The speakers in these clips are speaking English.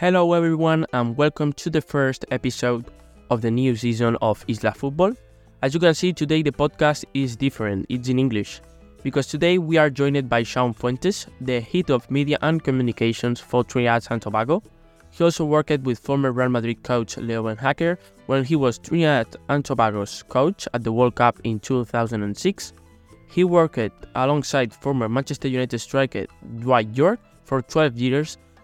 Hello, everyone, and welcome to the first episode of the new season of Isla Football. As you can see, today the podcast is different, it's in English, because today we are joined by Shaun Fuentes, the head of media and communications for Trinidad and Tobago. He also worked with former Real Madrid coach Leo Beenhakker when he was Trinidad and Tobago's coach at the World Cup in 2006. He worked alongside former Manchester United striker Dwight Yorke for 12 years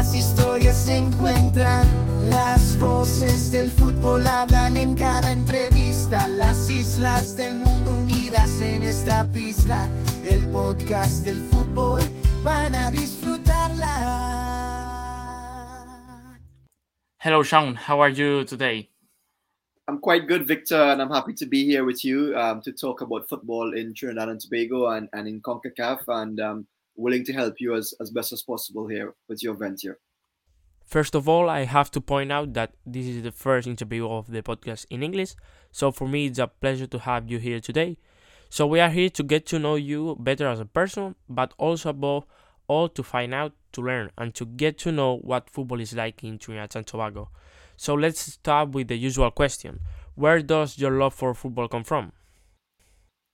las historias se encuentran. Las voces del fútbol hablan en cada entrevista. Las islas del mundo unidas en esta pista. El podcast del fútbol van a disfrutarla. Hello, Shaun. How are you today? I'm quite good, Victor, and I'm happy to be here with you um, to talk about football in Trinidad and Tobago and, and in CONCACAF, and um, willing to help you as, as best as possible here with your venture. First of all, I have to point out that this is the first interview of the podcast in English, so for me it's a pleasure to have you here today. So we are here to get to know you better as a person, but also above all to find out, to learn, and to get to know what football is like in Trinidad and Tobago. So let's start with the usual question: Where does your love for football come from?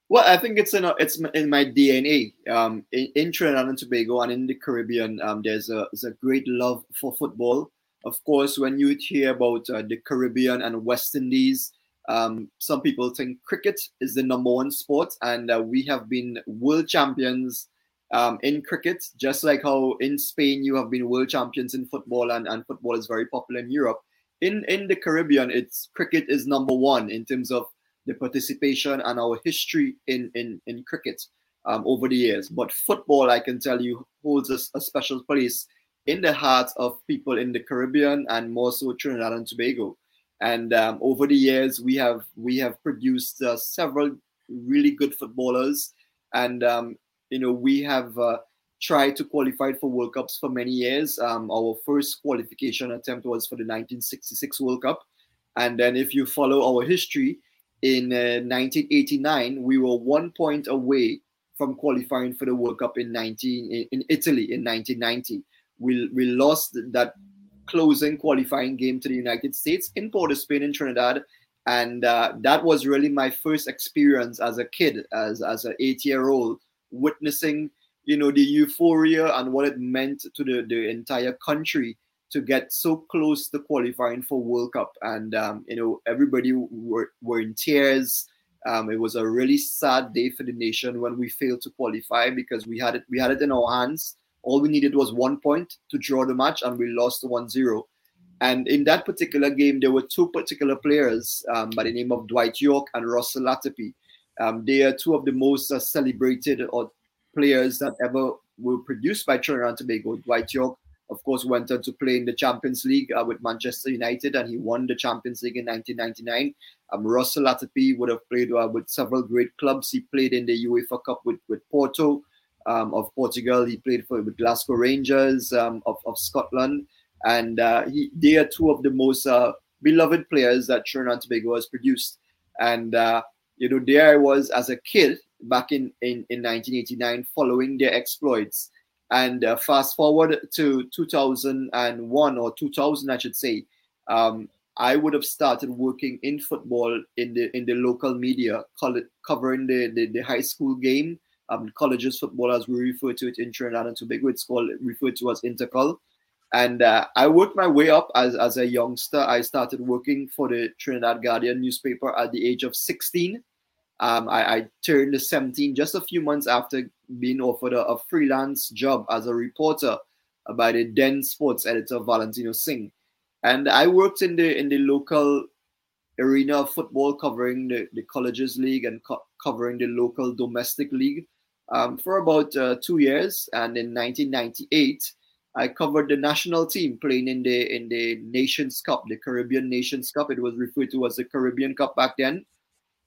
Well, I think it's in a, it's in my DNA. Um, in, in Trinidad and Tobago and in the Caribbean, um, there's a there's a great love for football. Of course, when you hear about uh, the Caribbean and West Indies, um, some people think cricket is the number one sport, and uh, we have been world champions um, in cricket, just like how in Spain you have been world champions in football, and, and football is very popular in Europe. In in the Caribbean, it's cricket is number one in terms of the participation and our history in in, in cricket um, over the years. But football, I can tell you, holds a, a, special place in the hearts of people in the Caribbean and more so Trinidad and Tobago. And um, over the years, we have we have produced uh, several really good footballers, and um, you know we have. Uh, tried to qualify for World Cups for many years. Um, our first qualification attempt was for the 1966 World Cup. And then, if you follow our history, in uh, 1989, we were one point away from qualifying for the World Cup in 19 in, in Italy in 1990. We we lost that closing qualifying game to the United States in Port of Spain in Trinidad, and uh, that was really my first experience as a kid, as as an eight year old, witnessing you know the euphoria and what it meant to the the entire country to get so close to qualifying for World Cup, and um, you know everybody were, were in tears. Um, it was a really sad day for the nation when we failed to qualify because we had it we had it in our hands. All we needed was one point to draw the match, and we lost 1-0. And in that particular game, there were two particular players um, by the name of Dwight Yorke and Russell Latapy. Um, they are two of the most uh, celebrated or players that ever were produced by Trinidad and Tobago. Dwight Yorke of course, went on to play in the Champions League uh, with Manchester United, and he won the Champions League in 1999. Um, Russell Latapy would have played uh, with several great clubs. He played in the UEFA Cup with, with Porto um, of Portugal. He played for with Glasgow Rangers um, of, of Scotland, and uh, he, they are two of the most uh, beloved players that Trinidad Tobago has produced. And uh, you know, there I was as a kid back in, in, in 1989, following their exploits. And uh, fast forward to 2001 or 2000, I should say, um, I would have started working in football in the in the local media, covering the, the, the high school game, um, colleges football as we refer to it in Trinidad and Tobago. It's called referred to as intercol. And uh, I worked my way up as, as a youngster. I started working for the Trinidad Guardian newspaper at the age of 16. Um, I, I, turned 17 just a few months after being offered a, a, freelance job as a reporter by the then sports editor Valentino Singh. And I worked in the in the local arena of football, covering the, the colleges league and co- covering the local domestic league um, for about uh, two years. And in 1998, I covered the national team playing in the in the Nations Cup, the Caribbean Nations Cup. It was referred to as the Caribbean Cup back then,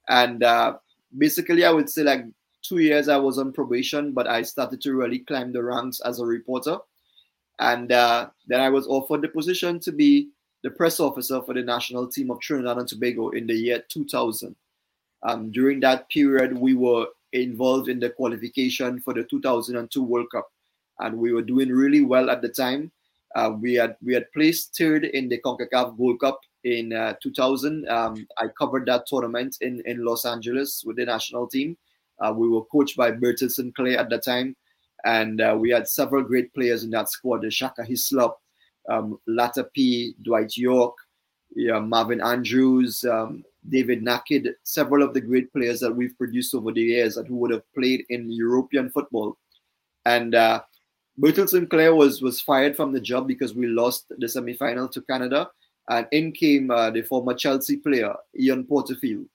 and uh, basically, I would say like two years I was on probation, but I started to really climb the ranks as a reporter, and uh, then I was offered the position to be the press officer for the national team of Trinidad and Tobago in the year 2000. Um, during that period, we were involved in the qualification for the 2002 World Cup and we were doing really well at the time. Uh, we had we had placed third in the CONCACAF Gold Cup in uh, 2000. Um, I covered that tournament in, in Los Angeles with the national team. Uh, we were coached by Bertille St. Clair at the time, and uh, we had several great players in that squad: Shaka Hislop, um, Latta P, Dwight Yorke, yeah, Marvin Andrews, um, David Nakhid, several of the great players that we've produced over the years that who would have played in European football. And uh, Bertille St. Clair was was fired from the job because we lost the semi-final to Canada, and in came uh, the former Chelsea player Ian Porterfield.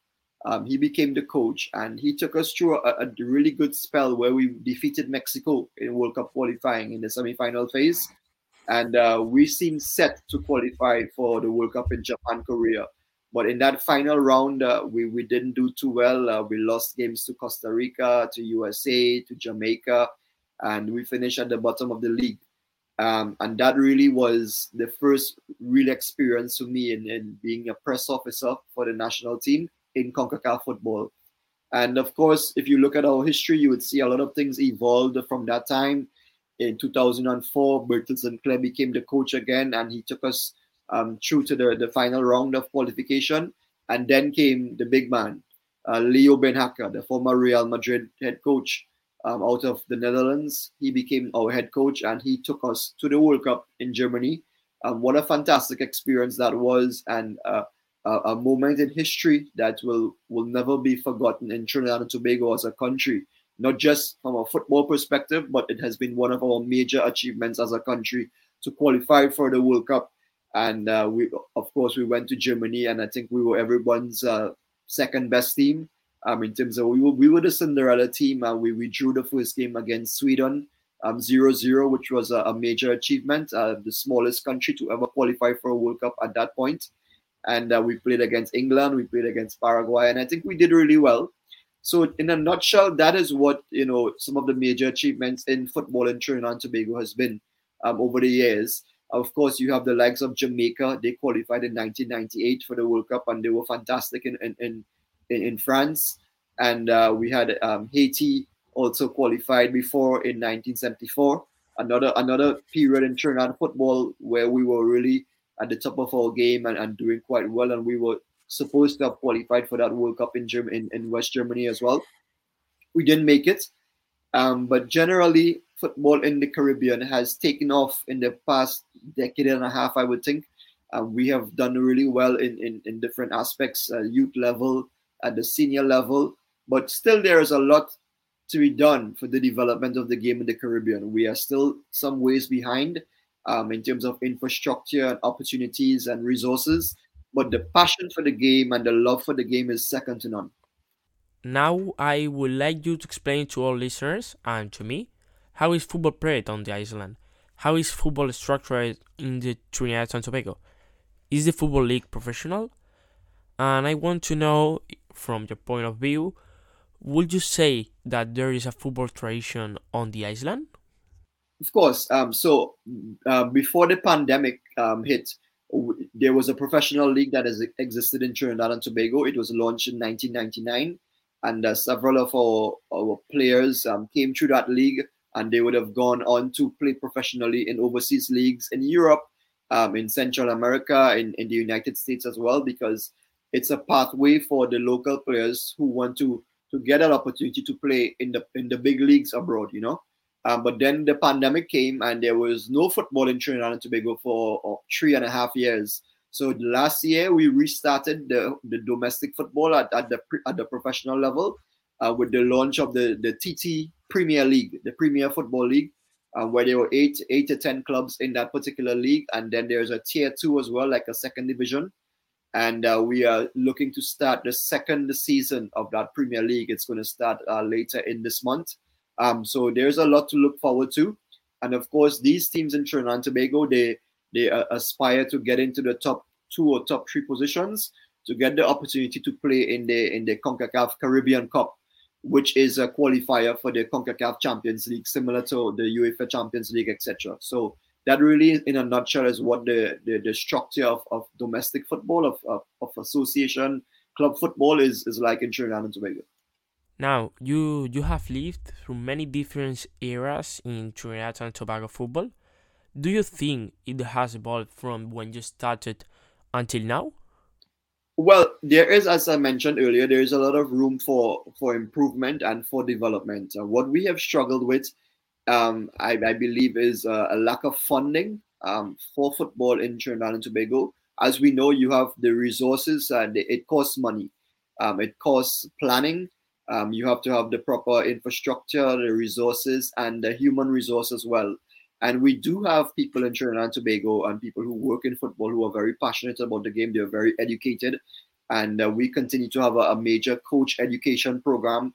Um, he became the coach, and he took us through a, a, really good spell where we defeated Mexico in World Cup qualifying in the semi-final phase, and uh, we seemed set to qualify for the World Cup in Japan, Korea. But in that final round, uh, we, we didn't do too well. Uh, we lost games to Costa Rica, to USA, to Jamaica, and we finished at the bottom of the league. Um, and that really was the first real experience for me in, in being a press officer for the national team in CONCACAF football. And of course, if you look at our history, you would see a lot of things evolved from that time. In 2004, Bertille St. Clair became the coach again, and he took us um, through to the, the final round of qualification. And then came the big man, uh, Leo Beenhakker, the former Real Madrid head coach, um, out of the Netherlands. He became our head coach and he took us to the World Cup in Germany. Um, what a fantastic experience that was, and uh, a, a, moment in history that will, will never be forgotten in Trinidad and Tobago as a country, not just from a football perspective, but it has been one of our major achievements as a country to qualify for the World Cup. And uh, we, of course, we went to Germany, and I think we were everyone's uh, second best team um, in terms of we were, we were the Cinderella team. and we, we drew the first game against Sweden um, 0-0, which was a, a major achievement, uh, the smallest country to ever qualify for a World Cup at that point. And uh, we played against England, we played against Paraguay, and I think we did really well. So, in a nutshell, that is what you know some of the major achievements in football in Trinidad and Tobago has been um, over the years. Of course, you have the likes of Jamaica. They qualified in 1998 for the World Cup, and they were fantastic in, in, in in, in France, and uh, we had um, Haiti also qualified before in 1974. Another another period in Trinidad football where we were really at the top of our game and, and doing quite well, and we were supposed to have qualified for that World Cup in Germany in, in West Germany as well. We didn't make it, um, but generally football in the Caribbean has taken off in the past decade and a half, I would think. Um, we have done really well in, in, in different aspects, uh, youth level, at the senior level, but still there is a lot to be done for the development of the game in the Caribbean. We are still some ways behind um, in terms of infrastructure and opportunities and resources, but the passion for the game and the love for the game is second to none. Now, I would like you to explain to all listeners and to me how is football played on the island? How is football structured in the Trinidad and Tobago? Is the football league professional? And I want to know from your point of view, would you say that there is a football tradition on the island? Of course. Um, so uh, before the pandemic um, hit, there was a professional league that has existed in Trinidad and Tobago. It was launched in 1999, and uh, several of our, our players um, came through that league, and they would have gone on to play professionally in overseas leagues in Europe, um, in Central America, in, in the United States as well, because it's a pathway for the local players who want to to get an opportunity to play in the in the big leagues abroad, you know. Um, but then the pandemic came and there was no football in Trinidad and Tobago for uh, three and a half years. So last year we restarted the, the domestic football at, at the at the professional level uh, with the launch of the the TT Premier League, the Premier Football League, uh, where there were eight eight to ten clubs in that particular league, and then there's a tier two as well, like a second division and uh, we are looking to start the second season of that Premier League. It's going to start uh, later in this month. Um, so there's a lot to look forward to. And of course, these teams in Trinidad and Tobago, they they uh, aspire to get into the top two or top three positions to get the opportunity to play in the in the CONCACAF Caribbean Cup, which is a qualifier for the CONCACAF Champions League, similar to the UEFA Champions League, etc. So that really, in a nutshell, is what the the, the structure of, of domestic football, of, of, of association club football is is like in Trinidad and Tobago. Now, you you have lived through many different eras in Trinidad and Tobago football. Do you think it has evolved from when you started until now? Well, there is, as I mentioned earlier, there is a lot of room for for improvement and for development. Uh, what we have struggled with, um, I, I, believe, is uh, a lack of funding um, for football in Trinidad and Tobago. As we know, you have the resources, and it costs money. Um, it costs planning. Um, you have to have the proper infrastructure, the resources, and the human resource as well. And we do have people in Trinidad and Tobago and people who work in football who are very passionate about the game. They're very educated. And uh, we continue to have a, a, major coach education program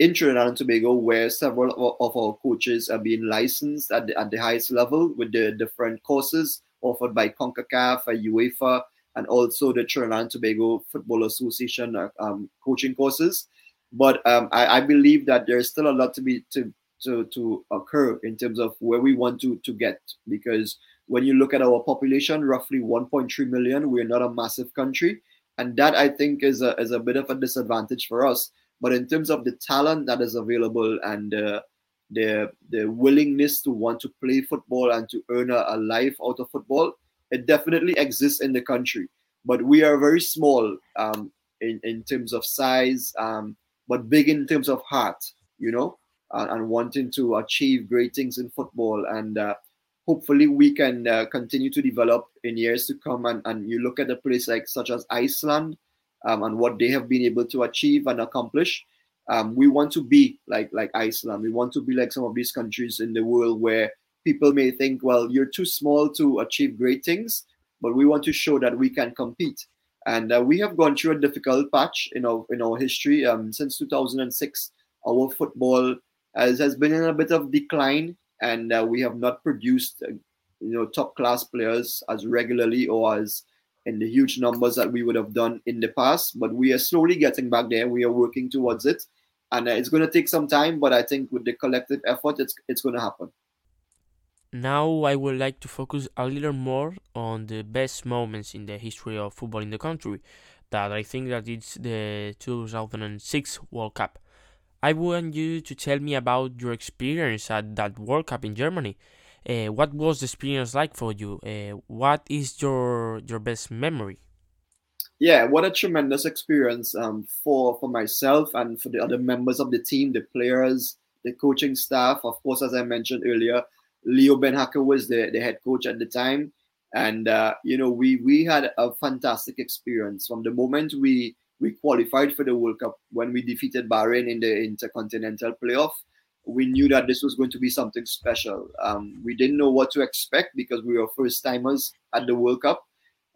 in Trinidad and Tobago where several of, our coaches are being licensed at the, at the highest level with the different courses offered by CONCACAF, UEFA, and also the Trinidad and Tobago Football Association uh, um, coaching courses. But um, I, I, believe that there's still a lot to be to to, to occur in terms of where we want to, to get. Because when you look at our population, roughly 1.3 million, we're not a massive country. And that I think is a, is a bit of a disadvantage for us. But in terms of the talent that is available and uh, the, the willingness to want to play football and to earn a, a life out of football, it definitely exists in the country. But we are very small um, in, in terms of size, um, but big in terms of heart, you know? uh, and wanting to achieve great things in football. And uh, hopefully, we can uh, continue to develop in years to come. And, and you look at a place like such as Iceland um, and what they have been able to achieve and accomplish. Um, we want to be like like Iceland. We want to be like some of these countries in the world where people may think, well, you're too small to achieve great things, but we want to show that we can compete. And uh, we have gone through a difficult patch in our in our history um, since 2006. Our football has, has been in a bit of decline, and uh, we have not produced uh, you know top class players as regularly or as in the huge numbers that we would have done in the past. But we are slowly getting back there. We are working towards it, and uh, it's going to take some time. But I think with the collective effort, it's it's going to happen. Now I would like to focus a little more on the best moments in the history of football in the country. That I think that it's the 2006 World Cup. I want you to tell me about your experience at that World Cup in Germany. Uh, what was the experience like for you? Uh, what is your your best memory? Yeah, what a tremendous experience um, for for myself and for the other members of the team, the players, the coaching staff. Of course, as I mentioned earlier, Leo Beenhakker was the, the head coach at the time, and uh, you know we we had a fantastic experience from the moment we we qualified for the World Cup when we defeated Bahrain in the Intercontinental Playoff. We knew that this was going to be something special. Um, we didn't know what to expect because we were first timers at the World Cup.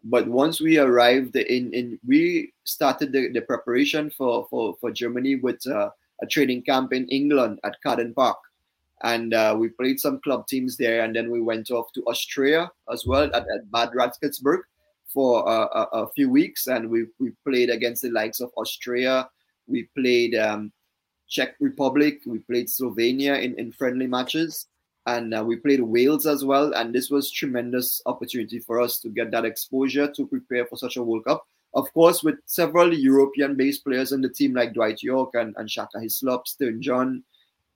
But once we arrived in, in we started the, the preparation for, for, for Germany with uh, a training camp in England at Carden Park. And uh, we played some club teams there. And then we went off to Austria as well at, at Bad Radkersburg for a, a, a, few weeks, and we we played against the likes of Austria. We played um, Czech Republic. We played Slovenia in, in friendly matches, and uh, we played Wales as well. And this was tremendous opportunity for us to get that exposure to prepare for such a World Cup. Of course, with several European-based players in the team like Dwight Yorke and, and Shaka Hislop, Stern John,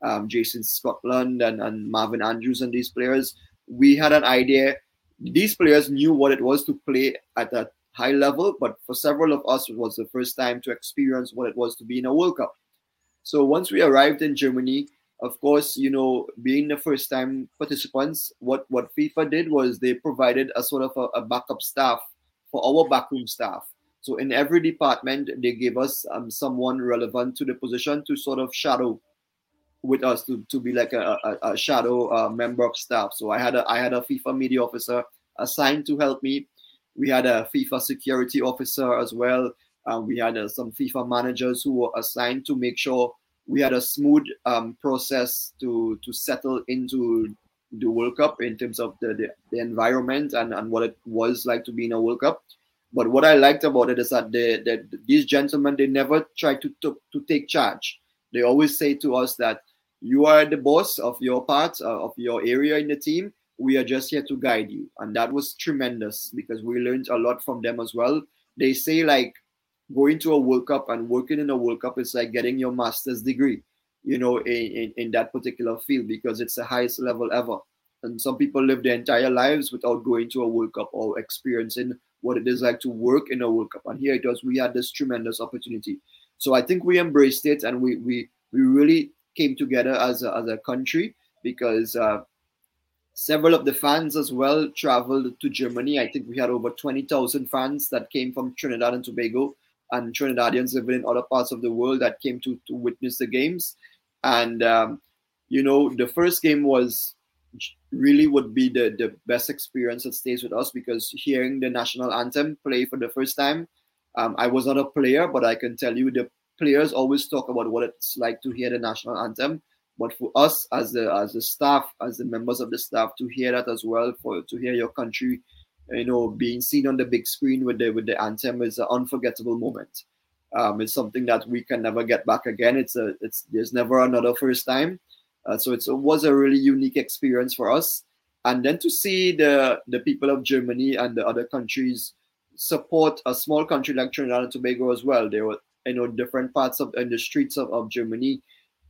um, Jason Scotland, and, and Marvin Andrews, and these players, we had an idea these players knew what it was to play at a high level, but for several of us, it was the first time to experience what it was to be in a World Cup. So once we arrived in Germany, of course, you know, being the first time participants, what, what FIFA did was they provided a sort of a, a backup staff for our backroom staff. So in every department, they gave us um, someone relevant to the position to sort of shadow with us to, to be like a, a, a shadow uh, member of staff. So I had a I had a FIFA media officer assigned to help me. We had a FIFA security officer as well. Um, we had uh, some FIFA managers who were assigned to make sure we had a smooth um, process to to settle into the World Cup in terms of the, the, the environment and, and what it was like to be in a World Cup. But what I liked about it is that they, they, these gentlemen they never try to, to to take charge. They always say to us that you are the boss of your part uh, of your area in the team. We are just here to guide you, and that was tremendous because we learned a lot from them as well. They say like going to a World Cup and working in a World Cup is like getting your master's degree, you know, in, in, in that particular field because it's the highest level ever. And some people live their entire lives without going to a World Cup or experiencing what it is like to work in a World Cup. And here it was, we had this tremendous opportunity. So I think we embraced it and we we we really came together as a, as a country because uh, several of the fans as well traveled to Germany. I think we had over 20,000 fans that came from Trinidad and Tobago and Trinidadians living in other parts of the world that came to, to witness the games. And, um, you know, the first game was really would be the, the best experience that stays with us because hearing the national anthem play for the first time, um, I was not a player, but I can tell you the players always talk about what it's like to hear the national anthem. But for us as the as the staff, as the members of the staff, to hear that as well, for to hear your country, you know, being seen on the big screen with the with the anthem is an unforgettable moment. Um, it's something that we can never get back again. It's a it's there's never another first time. Uh, so it was a really unique experience for us. And then to see the, the people of Germany and the other countries support a small country like Trinidad and Tobago as well. There were you know different parts of in the streets of, of Germany,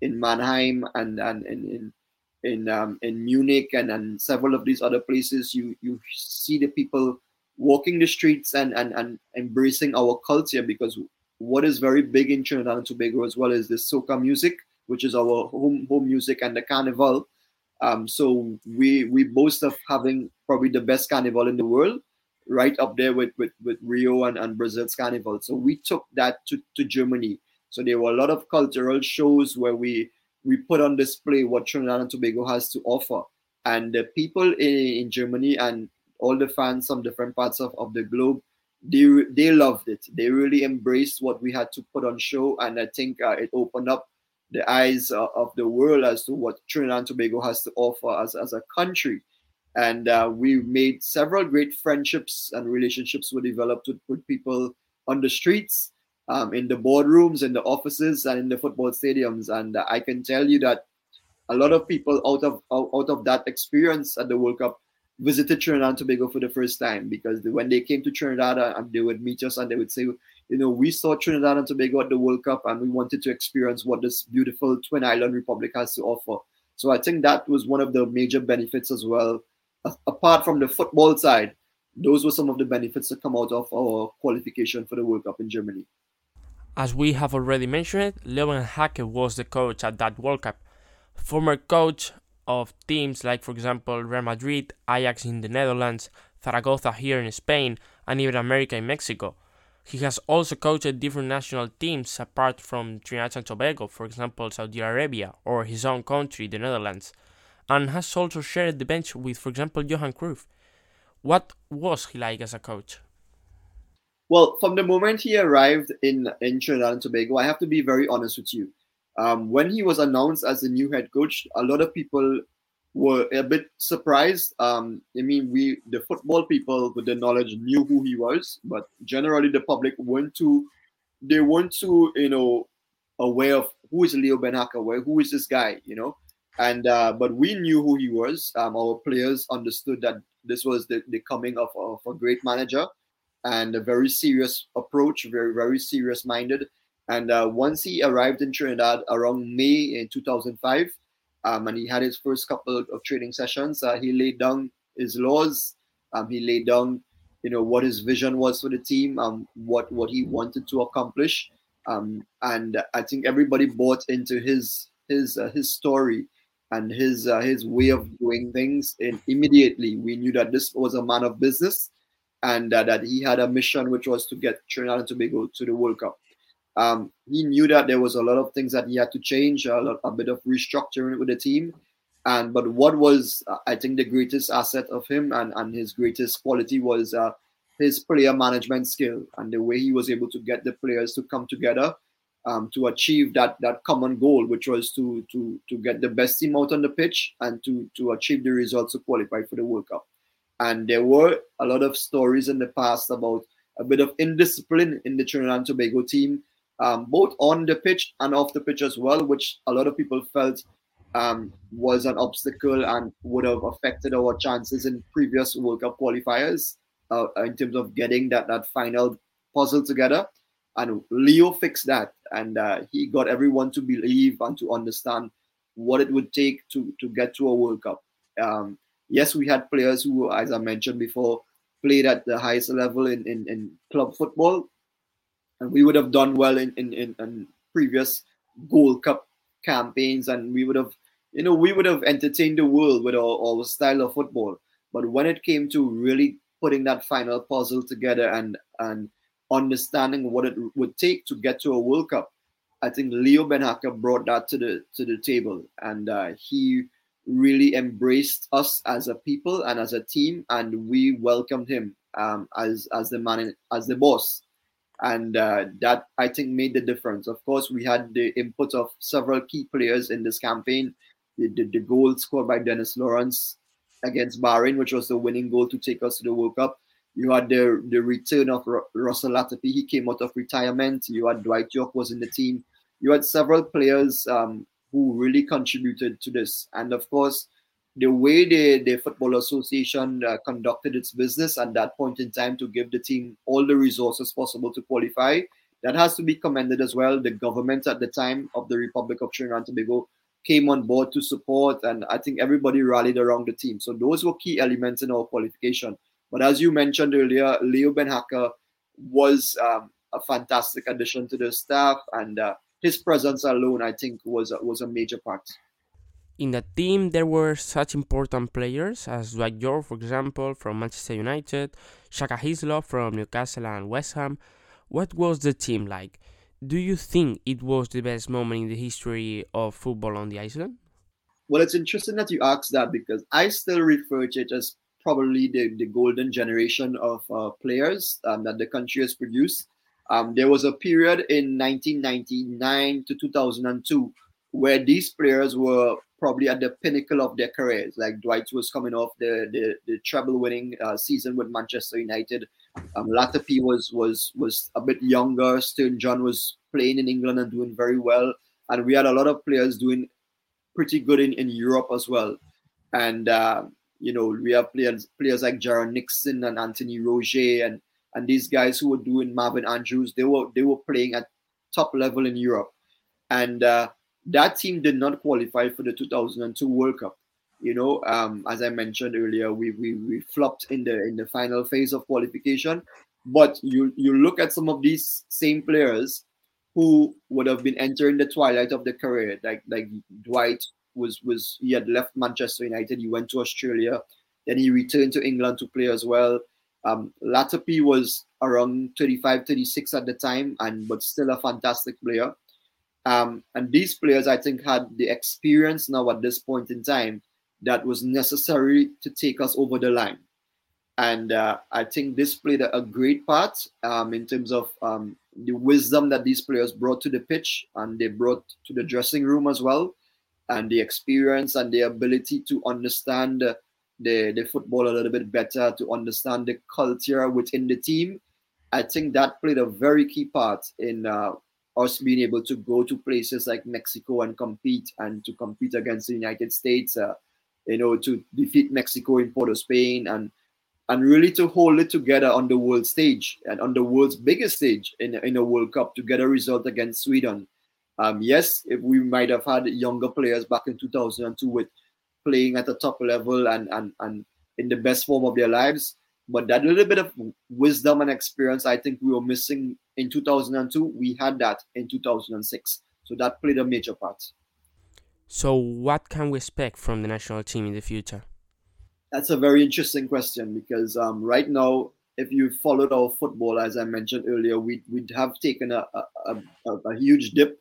in Mannheim and and in in in, um, in Munich and, and several of these other places. You you see the people walking the streets and, and and embracing our culture because what is very big in Trinidad and Tobago as well is the soca music which is our home home music and the carnival. Um, so we we boast of having probably the best carnival in the world, right up there with with, with Rio and, and Brazil's carnival. So we took that to, to Germany. So there were a lot of cultural shows where we we put on display what Trinidad and Tobago has to offer. And the people in, in Germany and all the fans from different parts of, of the globe, they they loved it. They really embraced what we had to put on show, and I think uh, it opened up the eyes of the world as to what Trinidad and Tobago has to offer as, as a country. And uh, we made several great friendships and relationships were developed with, with people on the streets, um, in the boardrooms, in the offices, and in the football stadiums. And uh, I can tell you that a lot of people out of out, of that experience at the World Cup visited Trinidad and Tobago for the first time because when they came to Trinidad uh, and they would meet us and they would say, you know, we saw Trinidad and Tobago at the World Cup and we wanted to experience what this beautiful Twin Island Republic has to offer. So I think that was one of the major benefits as well. Apart from the football side, those were some of the benefits that come out of our qualification for the World Cup in Germany. As we have already mentioned, Beenhakker was the coach at that World Cup. Former coach of teams like, for example, Real Madrid, Ajax in the Netherlands, Zaragoza here in Spain, and even America in Mexico. He has also coached different national teams apart from Trinidad and Tobago, for example, Saudi Arabia or his own country, the Netherlands, and has also shared the bench with, for example, Johan Cruyff. What was he like as a coach? Well, from the moment he arrived in, in Trinidad and Tobago, I have to be very honest with you. Um, when he was announced as the new head coach, a lot of people were a bit surprised. Um, I mean, we the football people with the knowledge knew who he was, but generally the public weren't too they weren't too you know aware of who is Beenhakker, who is this guy, you know. And uh, but we knew who he was. Um, our players understood that this was the, the coming of, of a great manager and a very serious approach, very very serious minded. And uh, once he arrived in Trinidad around May in 2005, um, and he had his first couple of training sessions. Uh, he laid down his laws. Um, he laid down, you know, what his vision was for the team, um, what what he wanted to accomplish, um, and I think everybody bought into his his uh, his story and his uh, his way of doing things. And immediately, we knew that this was a man of business, and uh, that he had a mission, which was to get Trinidad and Tobago to the World Cup. Um, he knew that there was a lot of things that he had to change, a, lot, a bit of restructuring with the team. And but what was I think the greatest asset of him and, and his greatest quality was uh, his player management skill and the way he was able to get the players to come together um, to achieve that that common goal, which was to to to get the best team out on the pitch and to to achieve the results to qualify for the World Cup. And there were a lot of stories in the past about a bit of indiscipline in the Trinidad and Tobago team, um, both on the pitch and off the pitch as well, which a lot of people felt um, was an obstacle and would have affected our chances in previous World Cup qualifiers uh, in terms of getting that that final puzzle together. And Leo fixed that, and uh, he got everyone to believe and to understand what it would take to to get to a World Cup. Um, yes, we had players who, as I mentioned before, played at the highest level in, in, in club football, and we would have done well in, in, in, in previous Gold Cup campaigns, and we would have, you know, we would have entertained the world with our, our style of football. But when it came to really putting that final puzzle together and and understanding what it would take to get to a World Cup, I think Leo Beenhakker brought that to the to the table, and uh, he really embraced us as a people and as a team, and we welcomed him um, as as the man as the boss, and uh, that I think made the difference. Of course, we had the input of several key players in this campaign. The, the, the goal scored by Dennis Lawrence against Bahrain, which was the winning goal to take us to the World Cup. You had the the return of Russell Latapy. He came out of retirement. You had Dwight Yorke was in the team. You had several players um, who really contributed to this. And of course, the way the, the Football Association uh, conducted its business at that point in time to give the team all the resources possible to qualify, that has to be commended as well. The government at the time of the Republic of Trinidad and Tobago came on board to support, and I think everybody rallied around the team. So those were key elements in our qualification. But as you mentioned earlier, Leo Beenhakker was um, a fantastic addition to the staff, and uh, his presence alone, I think, was was a major part. In the team, there were such important players as Dwight Yorke, for example, from Manchester United, Shaka Hislop from Newcastle and West Ham. What was the team like? Do you think it was the best moment in the history of football on the island? Well, it's interesting that you ask that because I still refer to it as probably the, the golden generation of uh, players um, that the country has produced. Um, there was a period in 1999 to 2002 where these players were probably at the pinnacle of their careers. Like Dwight was coming off the the, the treble winning uh, season with Manchester United. Um, Latapy was was was a bit younger. Stern John was playing in England and doing very well. And we had a lot of players doing pretty good in, in Europe as well. And uh, you know we have players players like Jerren Nixon and Anthony Rougier and and these guys who were doing Marvin Andrews, they were they were playing at top level in Europe, and uh, that team did not qualify for the 2002 World Cup. You know, um, as I mentioned earlier, we, we we flopped in the in the final phase of qualification. But you you look at some of these same players who would have been entering the twilight of their career, like like Dwight was was he had left Manchester United, he went to Australia, then he returned to England to play as well. Um, Latapy was around 35, 36 at the time, and but still a fantastic player. Um, and these players, I think, had the experience now at this point in time that was necessary to take us over the line. And uh, I think this played a, a great part um, in terms of um, the wisdom that these players brought to the pitch and they brought to the dressing room as well, and the experience and the ability to understand. Uh, the, the football a little bit better, to understand the culture within the team. I think that played a very key part in uh, us being able to go to places like Mexico and compete and to compete against the United States, uh, you know, to defeat Mexico in Port of Spain and and really to hold it together on the world stage and on the world's biggest stage in, in a World Cup to get a result against Sweden. Um, yes, if we might have had younger players back in 2002 with playing at the top level and, and, and in the best form of their lives. But that little bit of wisdom and experience, I think we were missing in 2002. We had that in 2006. So that played a major part. So, what can we expect from the national team in the future? That's a very interesting question because um, right now, if you followed our football, as I mentioned earlier, we, we'd have taken a, a, a, a huge dip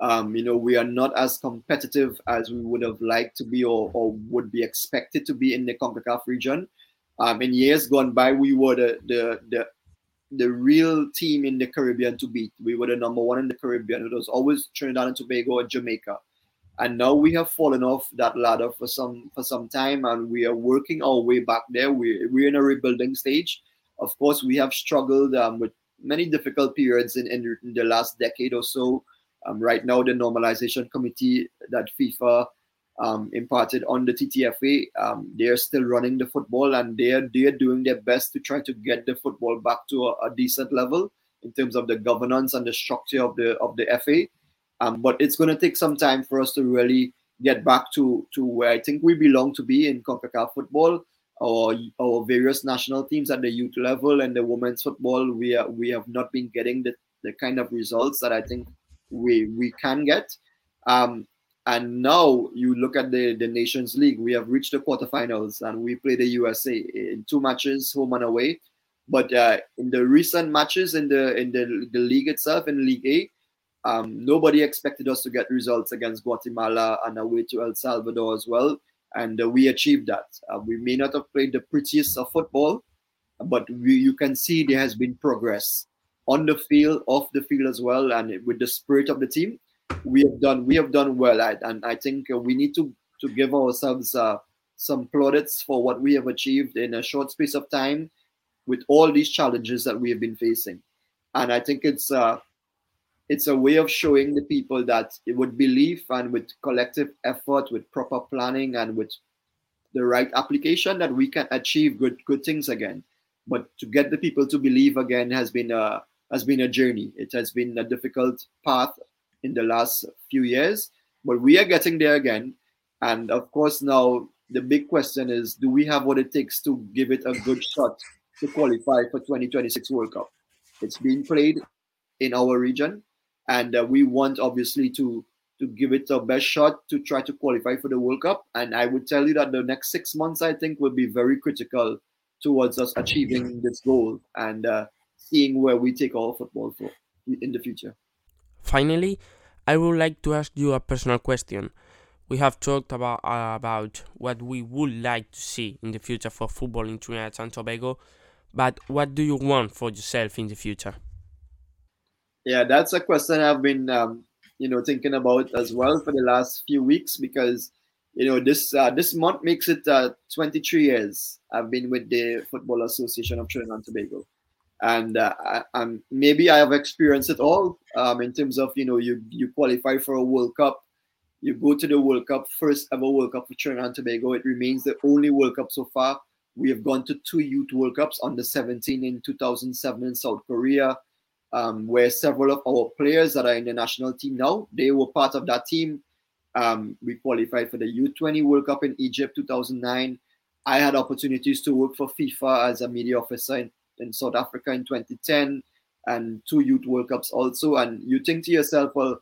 um, you know, we are not as competitive as we would have liked to be or, or would be expected to be in the CONCACAF region. Um, in years gone by, we were the, the, the the real team in the Caribbean to beat. We were the number one in the Caribbean. It was always Trinidad and Tobago and Jamaica. And now we have fallen off that ladder for some for some time, and we are working our way back there. We we're in a rebuilding stage. Of course, we have struggled um, with many difficult periods in, in, in, the last decade or so. Um, right now, the normalization committee that FIFA um, imparted on the TTFA. Um, they're still running the football and they're they're doing their best to try to get the football back to a, a decent level in terms of the governance and the structure of the of the FA. Um, but it's going to take some time for us to really get back to to where I think we belong to be in CONCACAF football. Our, our various national teams at the youth level and the women's football, we are, we have not been getting the, the kind of results that I think we we can get. Um, and now you look at the, the Nations League, we have reached the quarterfinals and we play the USA in two matches, home and away. But uh, in the recent matches in the in the, the league itself, in League A, um, nobody expected us to get results against Guatemala and away to El Salvador as well. And uh, we achieved that. Uh, we may not have played the prettiest of football, but we, you can see there has been progress on the field, off the field as well, and with the spirit of the team we have done we have done well at, and I think uh, we need to to give ourselves uh, some plaudits for what we have achieved in a short space of time with all these challenges that we have been facing. And I think it's uh, it's a way of showing the people that with belief and with collective effort, with proper planning and with the right application that we can achieve good good things again. But to get the people to believe again has been a has been a journey. It has been a difficult path in the last few years, but we are getting there again. And of course, now the big question is do we have what it takes to give it a good shot to qualify for 2026 World Cup? It's being played in our region, and uh, we want obviously to to give it our best shot to try to qualify for the World Cup. And I would tell you that the next six months, I think, will be very critical towards us achieving this goal and uh, seeing where we take our football for in the future. Finally, I would like to ask you a personal question. We have talked about uh, about what we would like to see in the future for football in Trinidad and Tobago, but what do you want for yourself in the future? Yeah, that's a question I've been um, you know thinking about as well for the last few weeks because you know this uh, this month makes it uh, 23 years I've been with the Football Association of Trinidad and Tobago and uh, I, maybe I have experienced it all um, in terms of you know you you qualify for a World Cup, you go to the World Cup first ever World Cup for Trinidad and Tobago. It remains the only World Cup so far. We have gone to two youth World Cups under 17 in 2007 in South Korea, um, where several of our players that are in the national team now they were part of that team. Um, we qualified for the U20 World Cup in Egypt 2009. I had opportunities to work for FIFA as a media officer in in South Africa in 2010 and two youth World Cups also. And you think to yourself, well,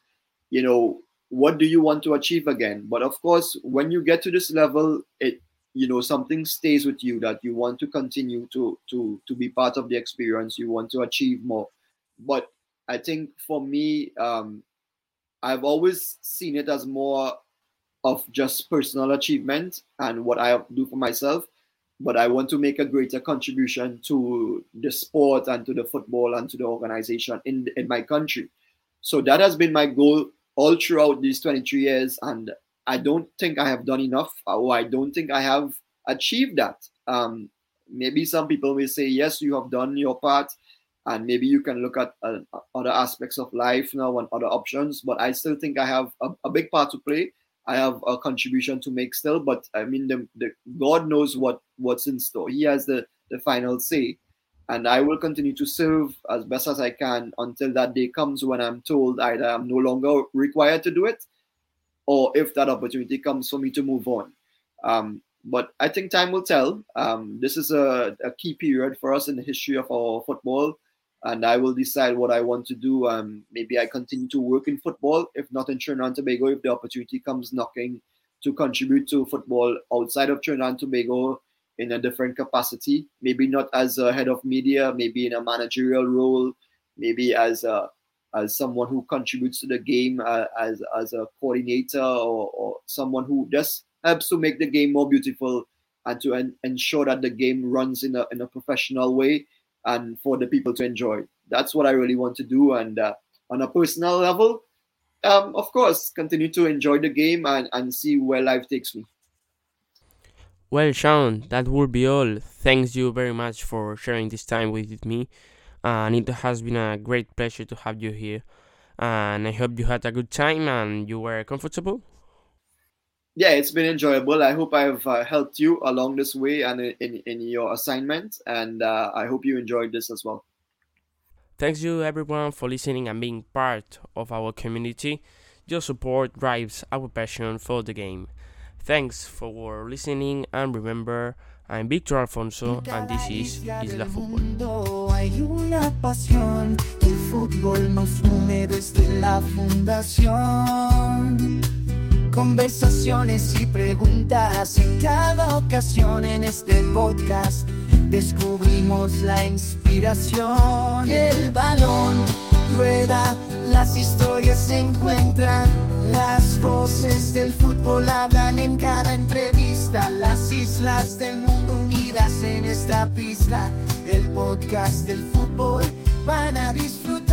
you know, what do you want to achieve again? But of course, when you get to this level, it you know something stays with you that you want to continue to to to be part of the experience. You want to achieve more. But I think for me, um, I've always seen it as more of just personal achievement and what I do for myself but I want to make a greater contribution to the sport and to the football and to the organization in in my country. So that has been my goal all throughout these 23 years, and I don't think I have done enough, or I don't think I have achieved that. Um, maybe some people will say, yes, you have done your part, and maybe you can look at uh, other aspects of life now and other options. But I still think I have a, a big part to play I have a contribution to make still, but I mean, the, the God knows what what's in store. He has the the final say, and I will continue to serve as best as I can until that day comes when I'm told either I'm no longer required to do it, or if that opportunity comes for me to move on. Um, but I think time will tell. Um, this is a, a key period for us in the history of our football and I will decide what I want to do. Um, maybe I continue to work in football, if not in Trinidad and Tobago, if the opportunity comes knocking to contribute to football outside of Trinidad and Tobago in a different capacity. Maybe not as a head of media, maybe in a managerial role, maybe as a as someone who contributes to the game uh, as as a coordinator or, or someone who just helps to make the game more beautiful and to en- ensure that the game runs in a in a professional way and for the people to enjoy. That's what I really want to do. And uh, on a personal level, um, of course, continue to enjoy the game and, and see where life takes me. Well, Shaun, that will be all. Thanks you very much for sharing this time with me. And it has been a great pleasure to have you here. And I hope you had a good time and you were comfortable. Yeah, it's been enjoyable. I hope I've uh, helped you along this way and in, in, in your assignment. And uh, I hope you enjoyed this as well. Thanks you everyone for listening and being part of our community. Your support drives our passion for the game. Thanks for listening and remember, I'm Victor Alfonso and this is Isla Fútbol. Conversaciones y preguntas en cada ocasión en este podcast descubrimos la inspiración. El balón rueda, las historias se encuentran, las voces del fútbol hablan en cada entrevista, las islas del mundo unidas en esta pista, el podcast del fútbol van a disfrutar.